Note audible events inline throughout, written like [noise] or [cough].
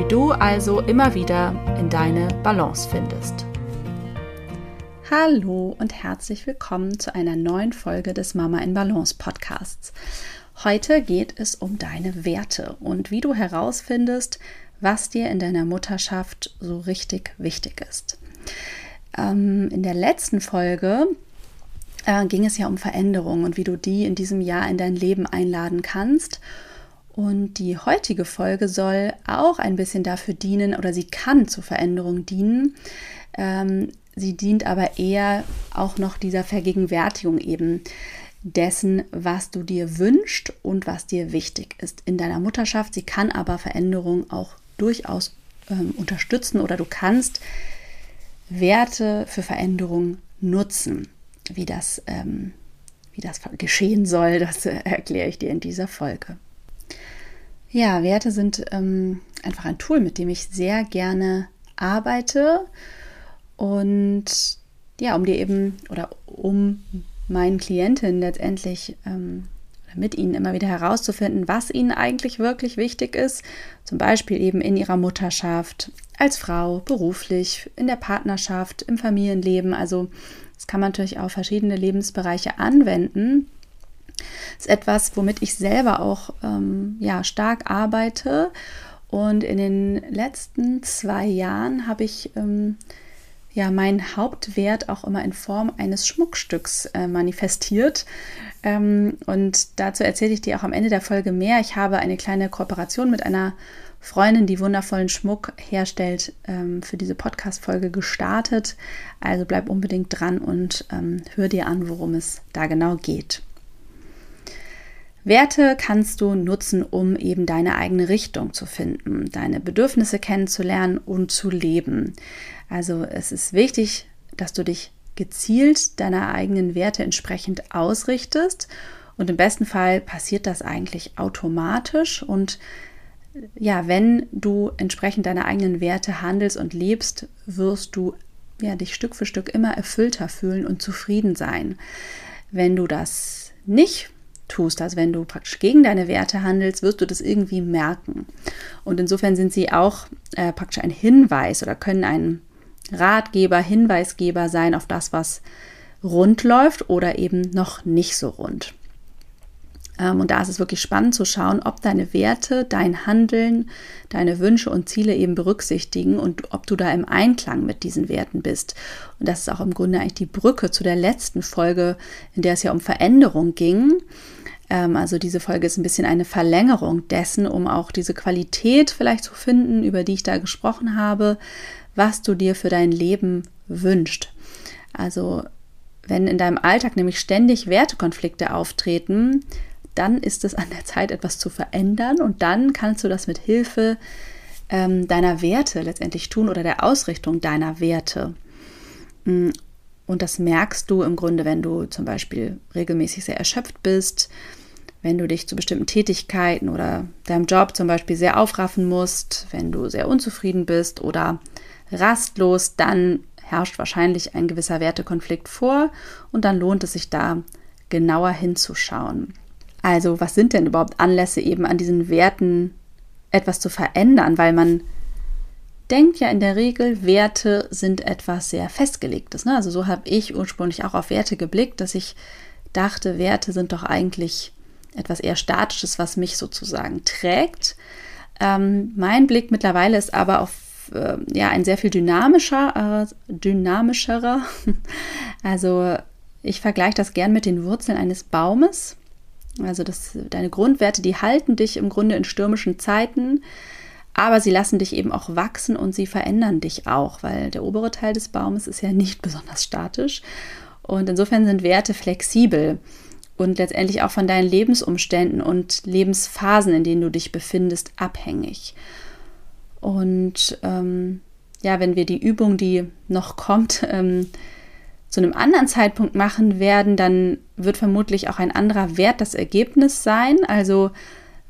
wie du also immer wieder in deine Balance findest. Hallo und herzlich willkommen zu einer neuen Folge des Mama in Balance Podcasts. Heute geht es um deine Werte und wie du herausfindest, was dir in deiner Mutterschaft so richtig wichtig ist. Ähm, in der letzten Folge äh, ging es ja um Veränderungen und wie du die in diesem Jahr in dein Leben einladen kannst. Und die heutige Folge soll auch ein bisschen dafür dienen oder sie kann zur Veränderung dienen. Ähm, sie dient aber eher auch noch dieser Vergegenwärtigung eben dessen, was du dir wünschst und was dir wichtig ist in deiner Mutterschaft. Sie kann aber Veränderungen auch durchaus ähm, unterstützen oder du kannst Werte für Veränderung nutzen. Wie das, ähm, wie das geschehen soll, das äh, erkläre ich dir in dieser Folge. Ja, Werte sind ähm, einfach ein Tool, mit dem ich sehr gerne arbeite und ja, um dir eben oder um meinen Klientinnen letztendlich ähm, mit ihnen immer wieder herauszufinden, was ihnen eigentlich wirklich wichtig ist, zum Beispiel eben in ihrer Mutterschaft, als Frau, beruflich, in der Partnerschaft, im Familienleben. Also das kann man natürlich auf verschiedene Lebensbereiche anwenden. Das ist etwas, womit ich selber auch ähm, ja, stark arbeite. Und in den letzten zwei Jahren habe ich ähm, ja meinen Hauptwert auch immer in Form eines Schmuckstücks äh, manifestiert. Ähm, und dazu erzähle ich dir auch am Ende der Folge mehr. Ich habe eine kleine Kooperation mit einer Freundin, die wundervollen Schmuck herstellt, ähm, für diese Podcast-Folge gestartet. Also bleib unbedingt dran und ähm, hör dir an, worum es da genau geht. Werte kannst du nutzen, um eben deine eigene Richtung zu finden, deine Bedürfnisse kennenzulernen und zu leben. Also es ist wichtig, dass du dich gezielt deiner eigenen Werte entsprechend ausrichtest und im besten Fall passiert das eigentlich automatisch und ja, wenn du entsprechend deiner eigenen Werte handelst und lebst, wirst du ja, dich Stück für Stück immer erfüllter fühlen und zufrieden sein. Wenn du das nicht tust, also wenn du praktisch gegen deine Werte handelst, wirst du das irgendwie merken. Und insofern sind sie auch äh, praktisch ein Hinweis oder können ein Ratgeber, Hinweisgeber sein auf das, was rund läuft oder eben noch nicht so rund. Ähm, und da ist es wirklich spannend zu schauen, ob deine Werte, dein Handeln, deine Wünsche und Ziele eben berücksichtigen und ob du da im Einklang mit diesen Werten bist. Und das ist auch im Grunde eigentlich die Brücke zu der letzten Folge, in der es ja um Veränderung ging. Ähm, also diese Folge ist ein bisschen eine Verlängerung dessen, um auch diese Qualität vielleicht zu finden, über die ich da gesprochen habe, was du dir für dein Leben wünschst. Also wenn in deinem Alltag nämlich ständig Wertekonflikte auftreten, dann ist es an der Zeit, etwas zu verändern und dann kannst du das mit Hilfe ähm, deiner Werte letztendlich tun oder der Ausrichtung deiner Werte. Mm, und das merkst du im Grunde, wenn du zum Beispiel regelmäßig sehr erschöpft bist, wenn du dich zu bestimmten Tätigkeiten oder deinem Job zum Beispiel sehr aufraffen musst, wenn du sehr unzufrieden bist oder rastlos, dann herrscht wahrscheinlich ein gewisser Wertekonflikt vor und dann lohnt es sich da genauer hinzuschauen. Also was sind denn überhaupt Anlässe eben an diesen Werten etwas zu verändern, weil man denkt ja in der Regel, Werte sind etwas sehr Festgelegtes. Ne? Also so habe ich ursprünglich auch auf Werte geblickt, dass ich dachte, Werte sind doch eigentlich etwas eher Statisches, was mich sozusagen trägt. Ähm, mein Blick mittlerweile ist aber auf äh, ja ein sehr viel dynamischer, äh, dynamischerer. [laughs] Also ich vergleiche das gern mit den Wurzeln eines Baumes. Also das, deine Grundwerte, die halten dich im Grunde in stürmischen Zeiten, aber sie lassen dich eben auch wachsen und sie verändern dich auch, weil der obere Teil des Baumes ist ja nicht [laughs] besonders statisch. Und insofern sind Werte flexibel und letztendlich auch von deinen Lebensumständen und Lebensphasen, in denen du dich befindest, abhängig. Und ähm, ja, wenn wir die Übung, die noch kommt, [laughs] ähm, zu einem anderen Zeitpunkt machen werden, dann wird vermutlich auch ein anderer Wert das Ergebnis sein. Also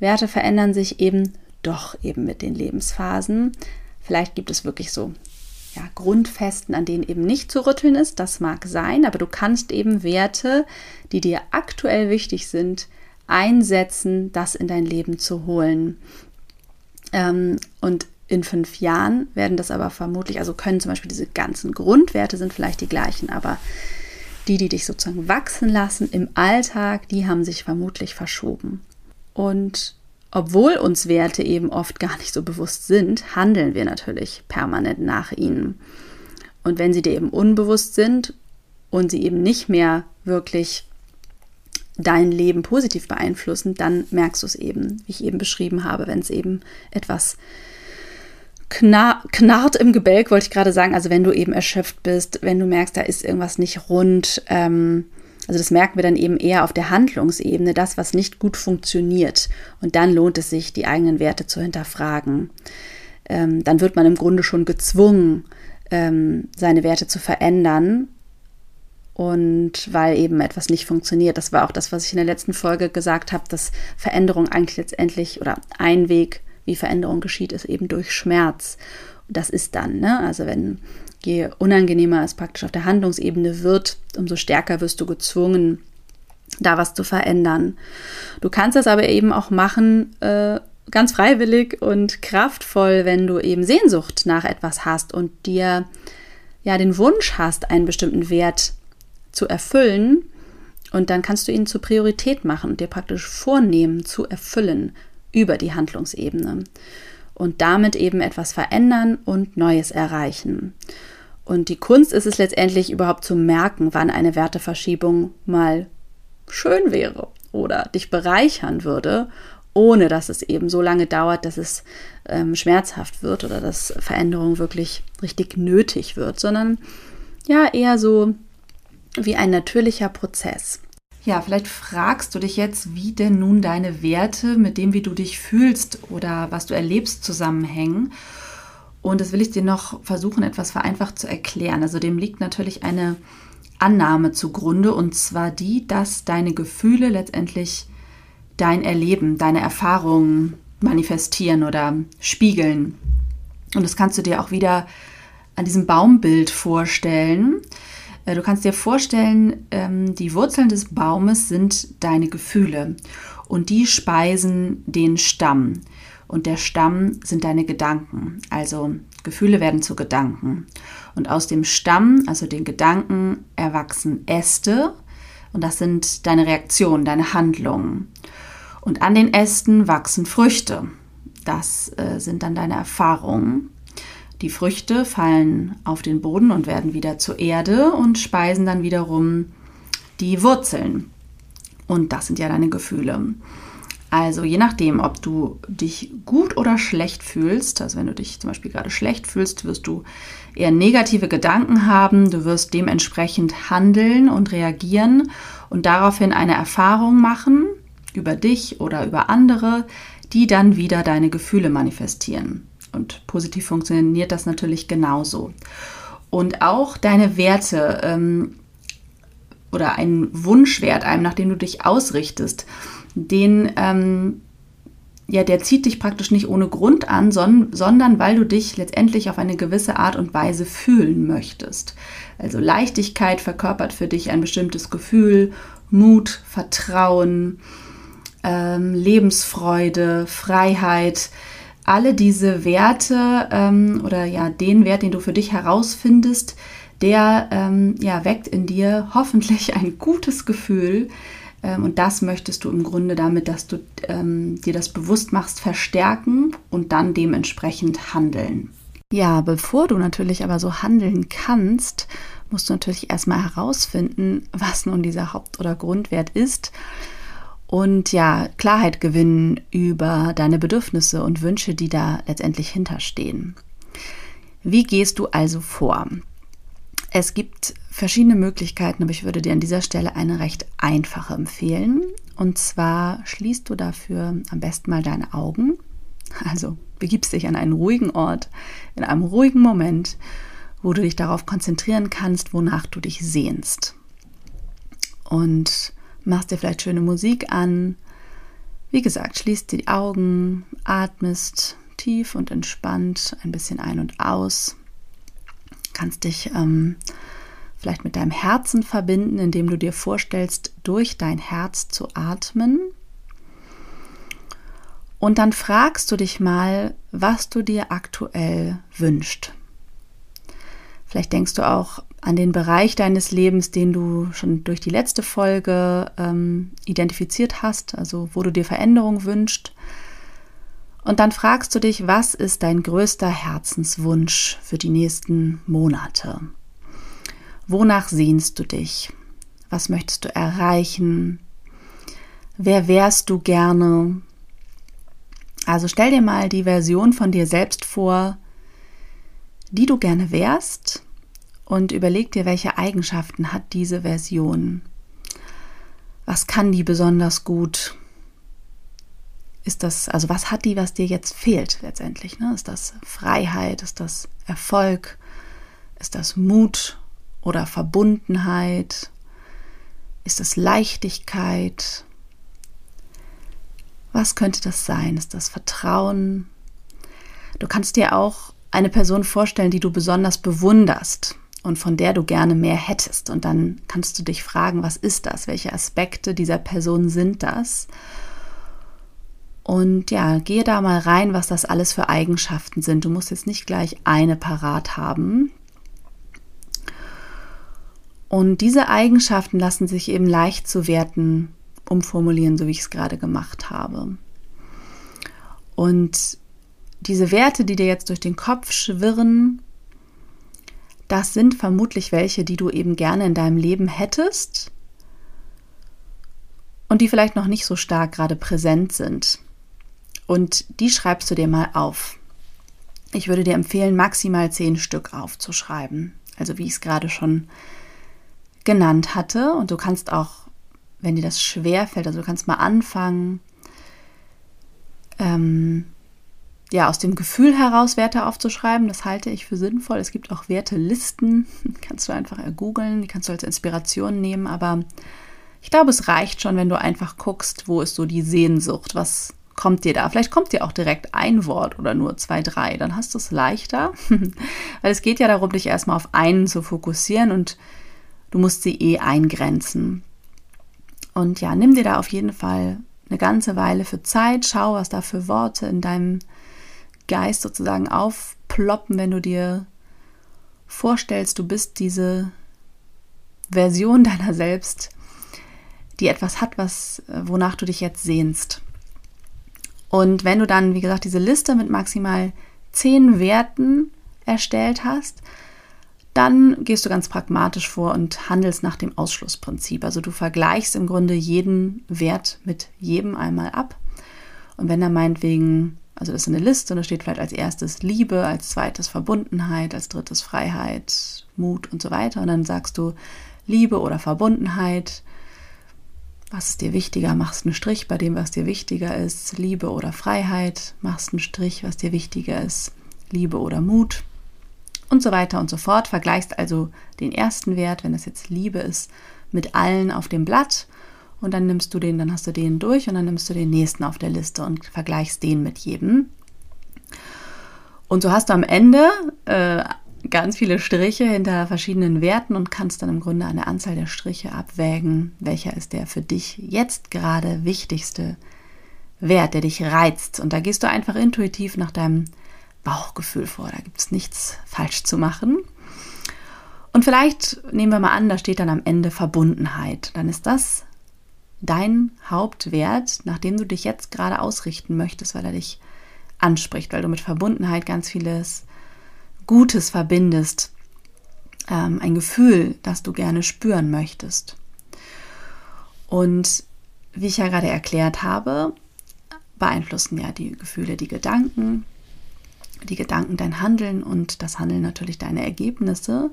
Werte verändern sich eben doch eben mit den Lebensphasen. Vielleicht gibt es wirklich so ja, Grundfesten, an denen eben nicht zu rütteln ist. Das mag sein, aber du kannst eben Werte, die dir aktuell wichtig sind, einsetzen, das in dein Leben zu holen. Ähm, und in fünf Jahren werden das aber vermutlich, also können zum Beispiel diese ganzen Grundwerte sind vielleicht die gleichen, aber die, die dich sozusagen wachsen lassen im Alltag, die haben sich vermutlich verschoben. Und obwohl uns Werte eben oft gar nicht so bewusst sind, handeln wir natürlich permanent nach ihnen. Und wenn sie dir eben unbewusst sind und sie eben nicht mehr wirklich dein Leben positiv beeinflussen, dann merkst du es eben, wie ich eben beschrieben habe, wenn es eben etwas knar knarrt im Gebälk, wollte ich gerade sagen. Also wenn du eben erschöpft bist, wenn du merkst, da ist irgendwas nicht rund. Ähm, also das merken wir dann eben eher auf der Handlungsebene, das, was nicht gut funktioniert. Und dann lohnt es sich, die eigenen Werte zu hinterfragen. Ähm, dann wird man im Grunde schon gezwungen, ähm, seine Werte zu verändern. Und weil eben etwas nicht funktioniert, das war auch das, was ich in der letzten Folge gesagt habe, dass Veränderung eigentlich letztendlich oder ein Weg wie Veränderung geschieht, ist eben durch Schmerz. Und das ist dann, ne? also wenn je unangenehmer es praktisch auf der Handlungsebene wird, umso stärker wirst du gezwungen, da was zu verändern. Du kannst das aber eben auch machen, äh, ganz freiwillig und kraftvoll, wenn du eben Sehnsucht nach etwas hast und dir ja den Wunsch hast, einen bestimmten Wert zu erfüllen. Und dann kannst du ihn zur Priorität machen und dir praktisch vornehmen zu erfüllen über die Handlungsebene und damit eben etwas verändern und Neues erreichen. Und die Kunst ist es letztendlich überhaupt zu merken, wann eine Werteverschiebung mal schön wäre oder dich bereichern würde, ohne dass es eben so lange dauert, dass es ähm, schmerzhaft wird oder dass Veränderung wirklich richtig nötig wird, sondern ja eher so wie ein natürlicher Prozess. Ja, vielleicht fragst du dich jetzt, wie denn nun deine Werte mit dem, wie du dich fühlst oder was du erlebst, zusammenhängen. Und das will ich dir noch versuchen, etwas vereinfacht zu erklären. Also dem liegt natürlich eine Annahme zugrunde, und zwar die, dass deine Gefühle letztendlich dein Erleben, deine Erfahrungen manifestieren oder spiegeln. Und das kannst du dir auch wieder an diesem Baumbild vorstellen. Äh, du kannst dir vorstellen, ähm, die Wurzeln des Baumes sind deine Gefühle und die speisen den Stamm. Und der Stamm sind deine Gedanken. Also Gefühle werden zu Gedanken. Und aus dem Stamm, also den Gedanken, erwachsen Äste. Und das sind deine Reaktionen, deine Handlungen. Und an den Ästen wachsen Früchte. Das äh, sind dann deine Erfahrungen. Die Früchte fallen auf den Boden und werden wieder zur Erde und speisen dann wiederum die Wurzeln. Und das sind ja deine Gefühle. Also je nachdem, ob du dich gut oder schlecht fühlst, also wenn du dich zum Beispiel gerade schlecht fühlst, wirst du eher negative Gedanken haben, du wirst dementsprechend handeln und reagieren und daraufhin eine Erfahrung machen über dich oder über andere, die dann wieder deine Gefühle manifestieren. Und positiv funktioniert das natürlich genauso. Und auch deine Werte ähm, oder ein Wunschwert, einem, nach dem du dich ausrichtest, den, ähm, ja, der zieht dich praktisch nicht ohne Grund an, sondern, sondern weil du dich letztendlich auf eine gewisse Art und Weise fühlen möchtest. Also Leichtigkeit verkörpert für dich ein bestimmtes Gefühl, Mut, Vertrauen, ähm, Lebensfreude, Freiheit, alle diese Werte ähm, oder ja den Wert, den du für dich herausfindest, der ähm, ja weckt in dir hoffentlich ein gutes Gefühl. Ähm, und das möchtest du im Grunde damit, dass du ähm, dir das bewusst machst, verstärken und dann dementsprechend handeln. Ja, bevor du natürlich aber so handeln kannst, musst du natürlich erstmal herausfinden, was nun dieser Haupt- oder Grundwert ist und ja, Klarheit gewinnen über deine Bedürfnisse und Wünsche, die da letztendlich hinterstehen. Wie gehst du also vor? Es gibt verschiedene Möglichkeiten, aber ich würde dir an dieser Stelle eine recht einfache empfehlen. Und zwar schließt du dafür am besten mal deine Augen. Also begibst dich an einen ruhigen Ort, in einem ruhigen Moment, wo du dich darauf konzentrieren kannst, wonach du dich sehnst. Und machst dir vielleicht schöne Musik an. Wie gesagt, schließt die Augen, atmest tief und entspannt ein bisschen ein und aus kannst dich ähm, vielleicht mit deinem Herzen verbinden, indem du dir vorstellst, durch dein Herz zu atmen. Und dann fragst du dich mal, was du dir aktuell wünschst. Vielleicht denkst du auch an den Bereich deines Lebens, den du schon durch die letzte Folge ähm, identifiziert hast, also wo du dir Veränderung wünschst. Und dann fragst du dich, was ist dein größter Herzenswunsch für die nächsten Monate? Wonach sehnst du dich? Was möchtest du erreichen? Wer wärst du gerne? Also stell dir mal die Version von dir selbst vor, die du gerne wärst und überleg dir, welche Eigenschaften hat diese Version. Was kann die besonders gut? ist das, also was hat die, was dir jetzt fehlt letztendlich? Ne? Ist das Freiheit? Ist das Erfolg? Ist das Mut oder Verbundenheit? Ist das Leichtigkeit? Was könnte das sein? Ist das Vertrauen? Du kannst dir auch eine Person vorstellen, die du besonders bewunderst und von der du gerne mehr hättest. Und dann kannst du dich fragen, was ist das? Welche Aspekte dieser Person sind das? Und ja, gehe da mal rein, was das alles für Eigenschaften sind. Du musst jetzt nicht gleich eine parat haben. Und diese Eigenschaften lassen sich eben leicht zu Werten umformulieren, so wie ich es gerade gemacht habe. Und diese Werte, die dir jetzt durch den Kopf schwirren, das sind vermutlich welche, die du eben gerne in deinem Leben hättest und die vielleicht noch nicht so stark gerade präsent sind. Und die schreibst du dir mal auf. Ich würde dir empfehlen, maximal zehn Stück aufzuschreiben. Also wie ich es gerade schon genannt hatte. Und du kannst auch, wenn dir das schwer fällt, also du kannst mal anfangen, ähm, ja, aus dem Gefühl heraus Werte aufzuschreiben. Das halte ich für sinnvoll. Es gibt auch Wertelisten, kannst du einfach googeln, die kannst du als Inspiration nehmen. Aber ich glaube, es reicht schon, wenn du einfach guckst, wo ist so die Sehnsucht, was kommt dir da? Vielleicht kommt dir auch direkt ein Wort oder nur zwei, drei. Dann hast du es leichter. [laughs] Weil es geht ja darum, dich erstmal auf einen zu fokussieren und du musst sie eh eingrenzen. Und ja, nimm dir da auf jeden Fall eine ganze Weile für Zeit. Schau, was da für Worte in deinem Geist sozusagen aufploppen, wenn du dir vorstellst, du bist diese Version [laughs] deiner selbst, die etwas hat, was, wonach du dich jetzt sehnst. Und wenn du dann, wie gesagt, diese Liste mit maximal zehn Werten erstellt hast, dann gehst du ganz pragmatisch vor und handelst nach dem Ausschlussprinzip. Also du vergleichst im Grunde jeden Wert mit jedem einmal ab. Und wenn er meinetwegen, also das ist eine Liste und da steht vielleicht als erstes Liebe, als zweites Verbundenheit, als drittes Freiheit, Mut und so weiter. Und dann sagst du Liebe oder Verbundenheit, was ist dir wichtiger? Machst einen Strich bei dem, was dir wichtiger ist. Liebe oder Freiheit. Machst einen Strich, was dir wichtiger ist. Liebe oder Mut. Und so weiter und so fort. Vergleichst also den ersten Wert, wenn das jetzt Liebe ist, mit allen auf dem Blatt. Und dann nimmst du den, dann hast du den durch und dann nimmst du den nächsten auf der Liste und vergleichst den mit jedem. Und so hast du am Ende äh, ganz viele Striche hinter verschiedenen Werten und kannst dann im Grunde der Anzahl der Striche abwägen, welcher ist der für dich jetzt gerade wichtigste Wert, der dich reizt. Und da gehst du einfach intuitiv nach deinem Bauchgefühl vor. Da gibt es nichts falsch zu machen. Und vielleicht nehmen wir mal an, da steht dann am Ende Verbundenheit. Dann ist das dein Hauptwert, nach dem du dich jetzt gerade ausrichten möchtest, weil er dich anspricht, weil du mit Verbundenheit ganz vieles Gutes verbindest, ähm, ein Gefühl, das du gerne spüren möchtest. Und wie ich ja gerade erklärt habe, beeinflussen ja die Gefühle die Gedanken, die Gedanken dein Handeln und das Handeln natürlich deine Ergebnisse.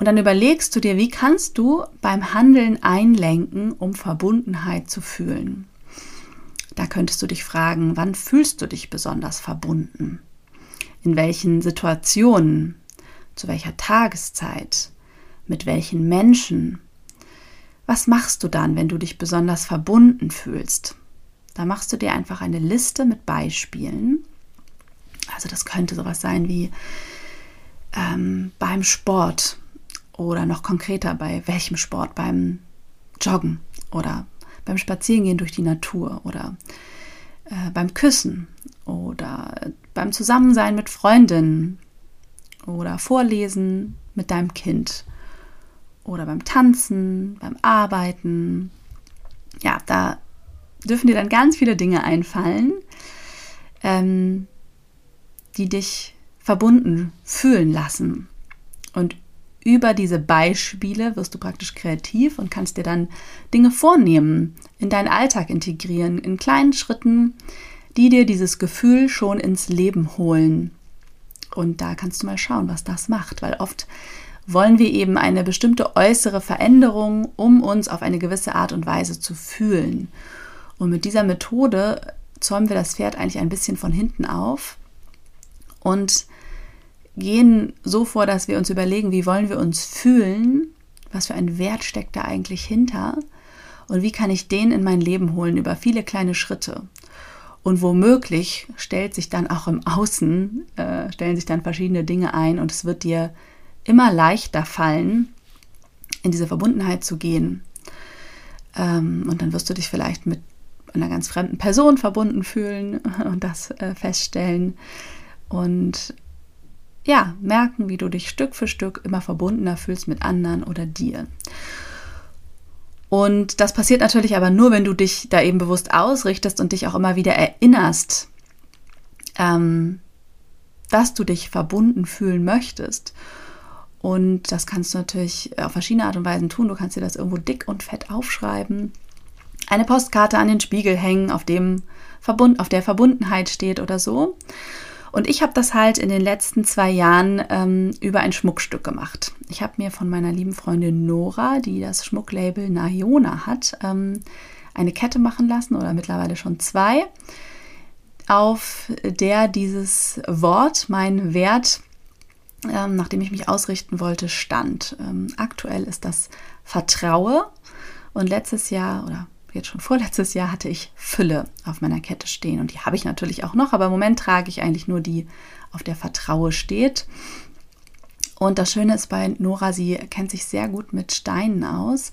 Und dann überlegst du dir, wie kannst du beim Handeln einlenken, um Verbundenheit zu fühlen. Da könntest du dich fragen, wann fühlst du dich besonders verbunden? In welchen Situationen? Zu welcher Tageszeit? Mit welchen Menschen? Was machst du dann, wenn du dich besonders verbunden fühlst? Da machst du dir einfach eine Liste mit Beispielen. Also das könnte sowas sein wie ähm, beim Sport oder noch konkreter bei welchem Sport, beim Joggen oder beim Spazierengehen durch die Natur oder äh, beim Küssen oder beim Zusammensein mit Freundinnen oder Vorlesen mit deinem Kind oder beim Tanzen, beim Arbeiten. Ja, da dürfen dir dann ganz viele Dinge einfallen, ähm, die dich verbunden fühlen lassen. Und über diese Beispiele wirst du praktisch kreativ und kannst dir dann Dinge vornehmen, in deinen Alltag integrieren, in kleinen Schritten, die dir dieses Gefühl schon ins Leben holen. Und da kannst du mal schauen, was das macht, weil oft wollen wir eben eine bestimmte äußere Veränderung, um uns auf eine gewisse Art und Weise zu fühlen. Und mit dieser Methode zäumen wir das Pferd eigentlich ein bisschen von hinten auf und gehen so vor, dass wir uns überlegen, wie wollen wir uns fühlen, was für ein Wert steckt da eigentlich hinter und wie kann ich den in mein Leben holen über viele kleine Schritte. Und womöglich stellt sich dann auch im Außen, äh, stellen sich dann verschiedene Dinge ein und es wird dir immer leichter fallen, in diese Verbundenheit zu gehen. Ähm, und dann wirst du dich vielleicht mit einer ganz fremden Person verbunden fühlen [laughs] und das äh, feststellen. Und ja, merken, wie du dich Stück für Stück immer verbundener fühlst mit anderen oder dir. Und das passiert natürlich aber nur, wenn du dich da eben bewusst ausrichtest und dich auch immer wieder erinnerst, ähm, dass du dich verbunden fühlen möchtest. Und das kannst du natürlich auf verschiedene Art und Weisen tun. Du kannst dir das irgendwo dick und fett aufschreiben, eine Postkarte an den Spiegel hängen, auf dem Verbund, auf der Verbundenheit steht oder so. Und ich habe das halt in den letzten zwei Jahren ähm, über ein Schmuckstück gemacht. Ich habe mir von meiner lieben Freundin Nora, die das Schmucklabel Nayona hat, ähm, eine Kette machen lassen oder mittlerweile schon zwei, auf der dieses Wort, mein Wert, ähm, nachdem ich mich ausrichten wollte, stand. Ähm, aktuell ist das Vertraue und letztes Jahr oder jetzt schon vorletztes Jahr hatte ich Fülle auf meiner Kette stehen und die habe ich natürlich auch noch, aber im Moment trage ich eigentlich nur die, auf der Vertraue steht. Und das Schöne ist bei Nora, sie kennt sich sehr gut mit Steinen aus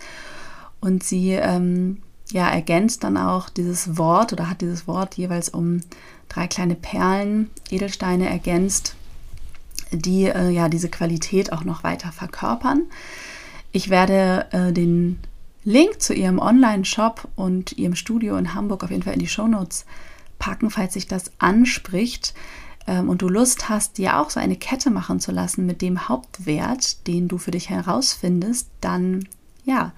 und sie ähm, ja, ergänzt dann auch dieses Wort oder hat dieses Wort jeweils um drei kleine Perlen, Edelsteine ergänzt die äh, ja diese Qualität auch noch weiter verkörpern. Ich werde äh, den Link zu ihrem Online-Shop und ihrem Studio in Hamburg auf jeden Fall in die Shownotes packen, falls sich das anspricht ähm, und du Lust hast, dir auch so eine Kette machen zu lassen mit dem Hauptwert, den du für dich herausfindest, dann ja,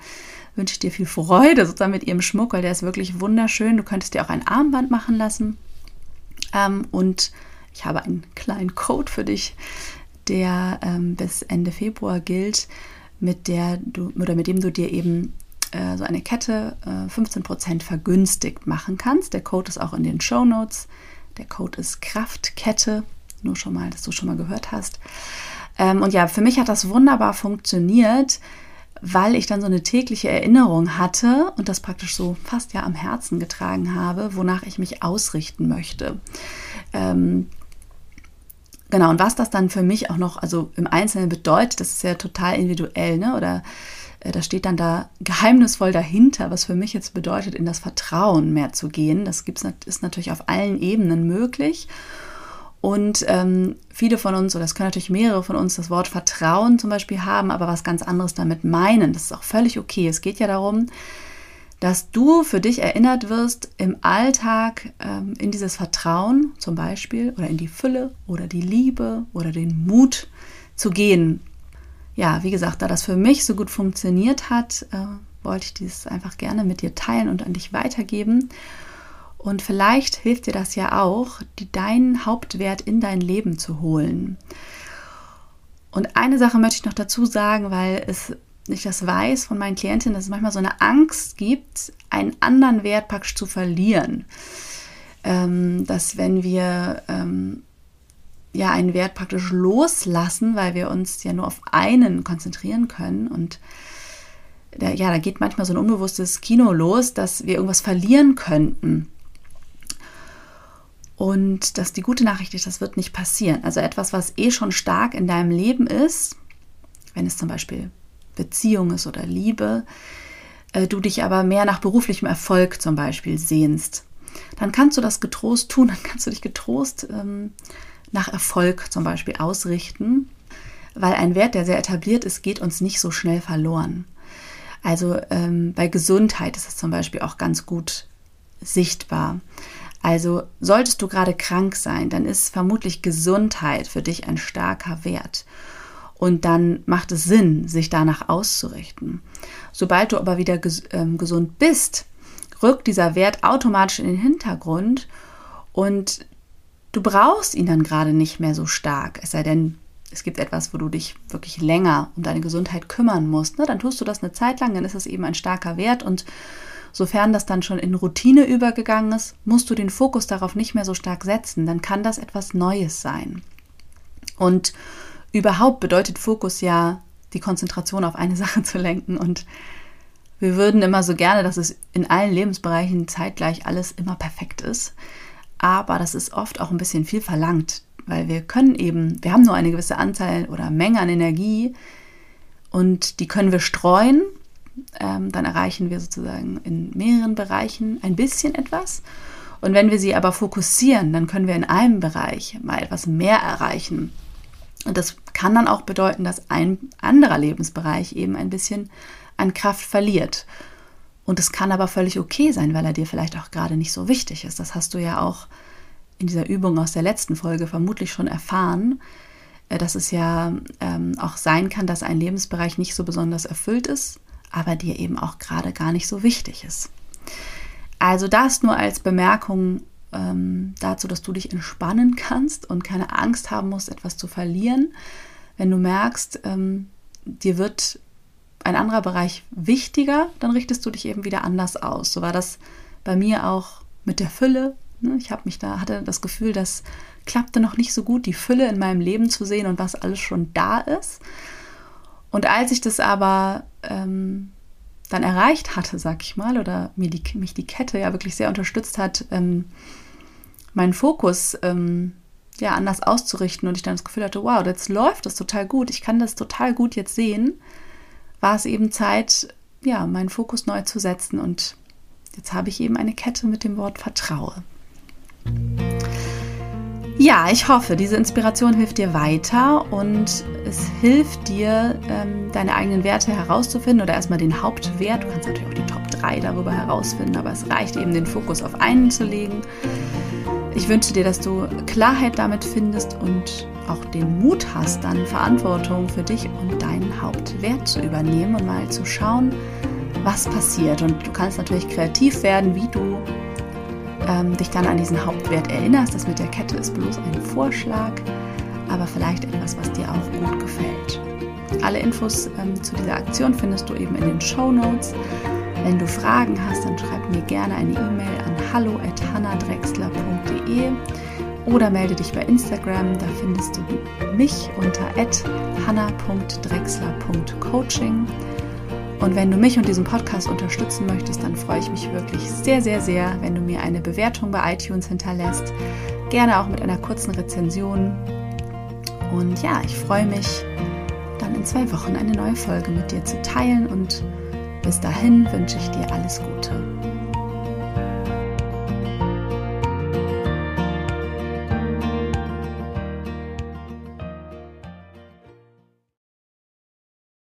wünsche ich dir viel Freude sozusagen mit ihrem Schmuck, weil der ist wirklich wunderschön. Du könntest dir auch ein Armband machen lassen ähm, und ich habe einen kleinen Code für dich, der ähm, bis Ende Februar gilt, mit der du oder mit dem du dir eben äh, so eine Kette äh, 15% vergünstigt machen kannst. Der Code ist auch in den Show Notes. Der Code ist Kraftkette, nur schon mal, dass du schon mal gehört hast. Ähm, und ja, für mich hat das wunderbar funktioniert, weil ich dann so eine tägliche Erinnerung hatte und das praktisch so fast ja am Herzen getragen habe, wonach ich mich ausrichten möchte. Ähm, Genau, und was das dann für mich auch noch, also im Einzelnen bedeutet, das ist ja total individuell, ne? Oder äh, da steht dann da geheimnisvoll dahinter, was für mich jetzt bedeutet, in das Vertrauen mehr zu gehen. Das gibt's, ist natürlich auf allen Ebenen möglich. Und ähm, viele von uns, oder es können natürlich mehrere von uns, das Wort Vertrauen zum Beispiel haben, aber was ganz anderes damit meinen. Das ist auch völlig okay. Es geht ja darum, dass du für dich erinnert wirst, im Alltag ähm, in dieses Vertrauen zum Beispiel oder in die Fülle oder die Liebe oder den Mut zu gehen. Ja, wie gesagt, da das für mich so gut funktioniert hat, äh, wollte ich dieses einfach gerne mit dir teilen und an dich weitergeben. Und vielleicht hilft dir das ja auch, die, deinen Hauptwert in dein Leben zu holen. Und eine Sache möchte ich noch dazu sagen, weil es ich das weiß von meinen Klientinnen, dass es manchmal so eine Angst gibt, einen anderen Wert praktisch zu verlieren. Ähm, dass wenn wir ähm, ja einen Wert praktisch loslassen, weil wir uns ja nur auf einen konzentrieren können und da, ja, da geht manchmal so ein unbewusstes Kino los, dass wir irgendwas verlieren könnten. Und dass die gute Nachricht ist, das wird nicht passieren. Also etwas, was eh schon stark in deinem Leben ist, wenn es zum Beispiel Beziehung ist oder Liebe, äh, du dich aber mehr nach beruflichem Erfolg zum Beispiel sehnst, dann kannst du das getrost tun, [laughs] dann kannst du dich getrost ähm, nach Erfolg zum Beispiel ausrichten, weil ein Wert, der sehr etabliert ist, geht uns nicht so schnell verloren. Also ähm, bei Gesundheit ist es zum Beispiel auch ganz gut sichtbar. Also solltest du gerade krank sein, dann ist vermutlich Gesundheit für dich ein starker Wert. Und dann macht es Sinn, sich danach auszurichten. Sobald du aber wieder ges ähm, gesund bist, rückt dieser Wert automatisch in den Hintergrund und du brauchst ihn dann gerade nicht mehr so stark. Es sei denn, es gibt etwas, wo du dich wirklich länger um deine Gesundheit kümmern musst. Ne? Dann tust du das eine Zeit lang, dann ist es eben ein starker Wert und sofern das dann schon in Routine übergegangen ist, musst du den Fokus darauf nicht mehr so stark setzen. Dann kann das etwas Neues sein. Und überhaupt bedeutet Fokus ja, die Konzentration auf eine [laughs] Sache zu lenken. Und wir würden immer so gerne, dass es in allen Lebensbereichen zeitgleich alles immer perfekt ist. Aber das ist oft auch ein bisschen viel verlangt, weil wir können eben, wir haben nur eine gewisse Anzahl oder Menge an Energie und die können wir streuen. Ähm, dann erreichen wir sozusagen in mehreren Bereichen ein bisschen etwas. Und wenn wir sie aber fokussieren, dann können wir in einem Bereich mal etwas mehr erreichen und das kann dann auch bedeuten, dass ein anderer Lebensbereich eben ein bisschen an Kraft verliert. Und es kann aber völlig okay sein, weil er dir vielleicht auch gerade nicht so wichtig ist. Das hast du ja auch in dieser Übung aus der letzten Folge vermutlich schon erfahren, äh, dass es ja ähm, auch sein kann, dass ein Lebensbereich nicht so besonders erfüllt ist, aber dir eben auch gerade gar nicht so wichtig ist. Also das nur als Bemerkung ähm, dazu, dass du dich entspannen kannst und keine Angst haben musst, etwas zu verlieren. Wenn du merkst, ähm, dir wird ein anderer Bereich wichtiger, dann richtest du dich eben wieder anders aus. So war das bei mir auch mit der Fülle. Ne? Ich habe mich da hatte das Gefühl, das klappte noch nicht so gut, die Fülle in meinem Leben zu sehen und was alles schon da ist. Und als ich das aber ähm, dann erreicht hatte, sag ich mal, oder mir die, mich die Kette ja wirklich sehr unterstützt hat, ähm, meinen Fokus ähm, ja anders auszurichten und ich dann das Gefühl hatte, wow, jetzt läuft das total gut, ich kann das total gut jetzt sehen, war es eben Zeit, ja, meinen Fokus neu zu setzen und jetzt habe ich eben eine Kette mit dem Wort Vertraue. Ja, ich hoffe, diese Inspiration hilft dir weiter und es hilft dir, ähm, deine eigenen Werte herauszufinden oder erstmal den Hauptwert. Du kannst natürlich auch die Top 3 darüber herausfinden, aber es reicht eben, den Fokus auf einen zu legen. Ich wünsche dir, dass du Klarheit damit findest und auch den Mut hast, dann Verantwortung für dich und deinen Hauptwert zu übernehmen und mal zu schauen, was passiert. Und du kannst natürlich kreativ werden, wie du ähm, dich dann an diesen Hauptwert erinnerst. Das mit der Kette ist bloß ein Vorschlag, aber vielleicht etwas, was dir auch gut gefällt. Alle Infos ähm, zu dieser Aktion findest du eben in den Show Notes. Wenn du Fragen hast, dann schreib mir gerne eine E-Mail an hallo@hannadrexler.de oder melde dich bei Instagram. Da findest du mich unter hanna.drexler.coaching. Und wenn du mich und diesen Podcast unterstützen möchtest, dann freue ich mich wirklich sehr, sehr, sehr, wenn du mir eine Bewertung bei iTunes hinterlässt. Gerne auch mit einer kurzen Rezension. Und ja, ich freue mich, dann in zwei Wochen eine neue Folge mit dir zu teilen. Und bis dahin wünsche ich dir alles Gute.